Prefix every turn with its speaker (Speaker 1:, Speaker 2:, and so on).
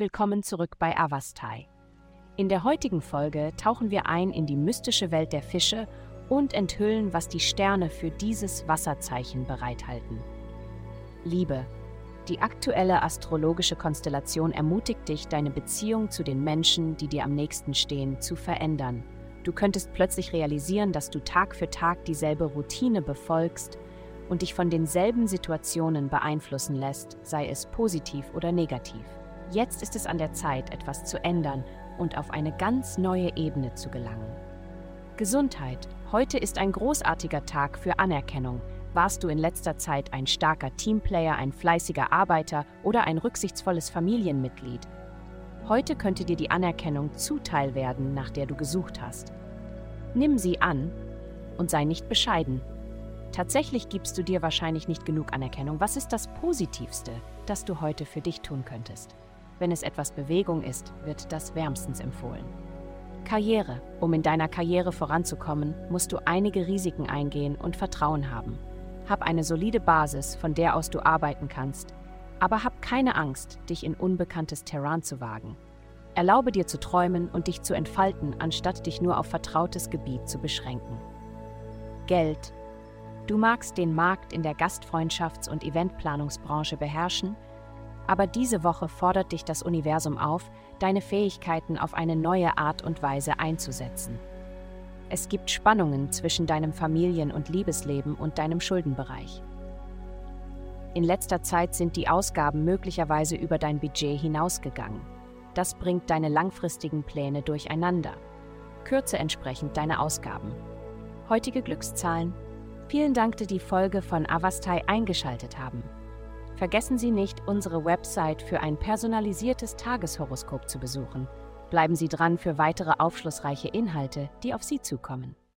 Speaker 1: willkommen zurück bei Avastai. In der heutigen Folge tauchen wir ein in die mystische Welt der Fische und enthüllen, was die Sterne für dieses Wasserzeichen bereithalten. Liebe. Die aktuelle astrologische Konstellation ermutigt dich, deine Beziehung zu den Menschen, die dir am nächsten stehen, zu verändern. Du könntest plötzlich realisieren, dass du Tag für Tag dieselbe Routine befolgst und dich von denselben Situationen beeinflussen lässt, sei es positiv oder negativ. Jetzt ist es an der Zeit, etwas zu ändern und auf eine ganz neue Ebene zu gelangen. Gesundheit. Heute ist ein großartiger Tag für Anerkennung. Warst du in letzter Zeit ein starker Teamplayer, ein fleißiger Arbeiter oder ein rücksichtsvolles Familienmitglied? Heute könnte dir die Anerkennung zuteil werden, nach der du gesucht hast. Nimm sie an und sei nicht bescheiden. Tatsächlich gibst du dir wahrscheinlich nicht genug Anerkennung. Was ist das Positivste, das du heute für dich tun könntest? Wenn es etwas Bewegung ist, wird das wärmstens empfohlen. Karriere. Um in deiner Karriere voranzukommen, musst du einige Risiken eingehen und Vertrauen haben. Hab eine solide Basis, von der aus du arbeiten kannst, aber hab keine Angst, dich in unbekanntes Terrain zu wagen. Erlaube dir zu träumen und dich zu entfalten, anstatt dich nur auf vertrautes Gebiet zu beschränken. Geld. Du magst den Markt in der Gastfreundschafts- und Eventplanungsbranche beherrschen, aber diese Woche fordert dich das Universum auf, deine Fähigkeiten auf eine neue Art und Weise einzusetzen. Es gibt Spannungen zwischen deinem Familien- und Liebesleben und deinem Schuldenbereich. In letzter Zeit sind die Ausgaben möglicherweise über dein Budget hinausgegangen. Das bringt deine langfristigen Pläne durcheinander. Kürze entsprechend deine Ausgaben. Heutige Glückszahlen. Vielen Dank, dass die Folge von Avastai eingeschaltet haben. Vergessen Sie nicht, unsere Website für ein personalisiertes Tageshoroskop zu besuchen. Bleiben Sie dran für weitere aufschlussreiche Inhalte, die auf Sie zukommen.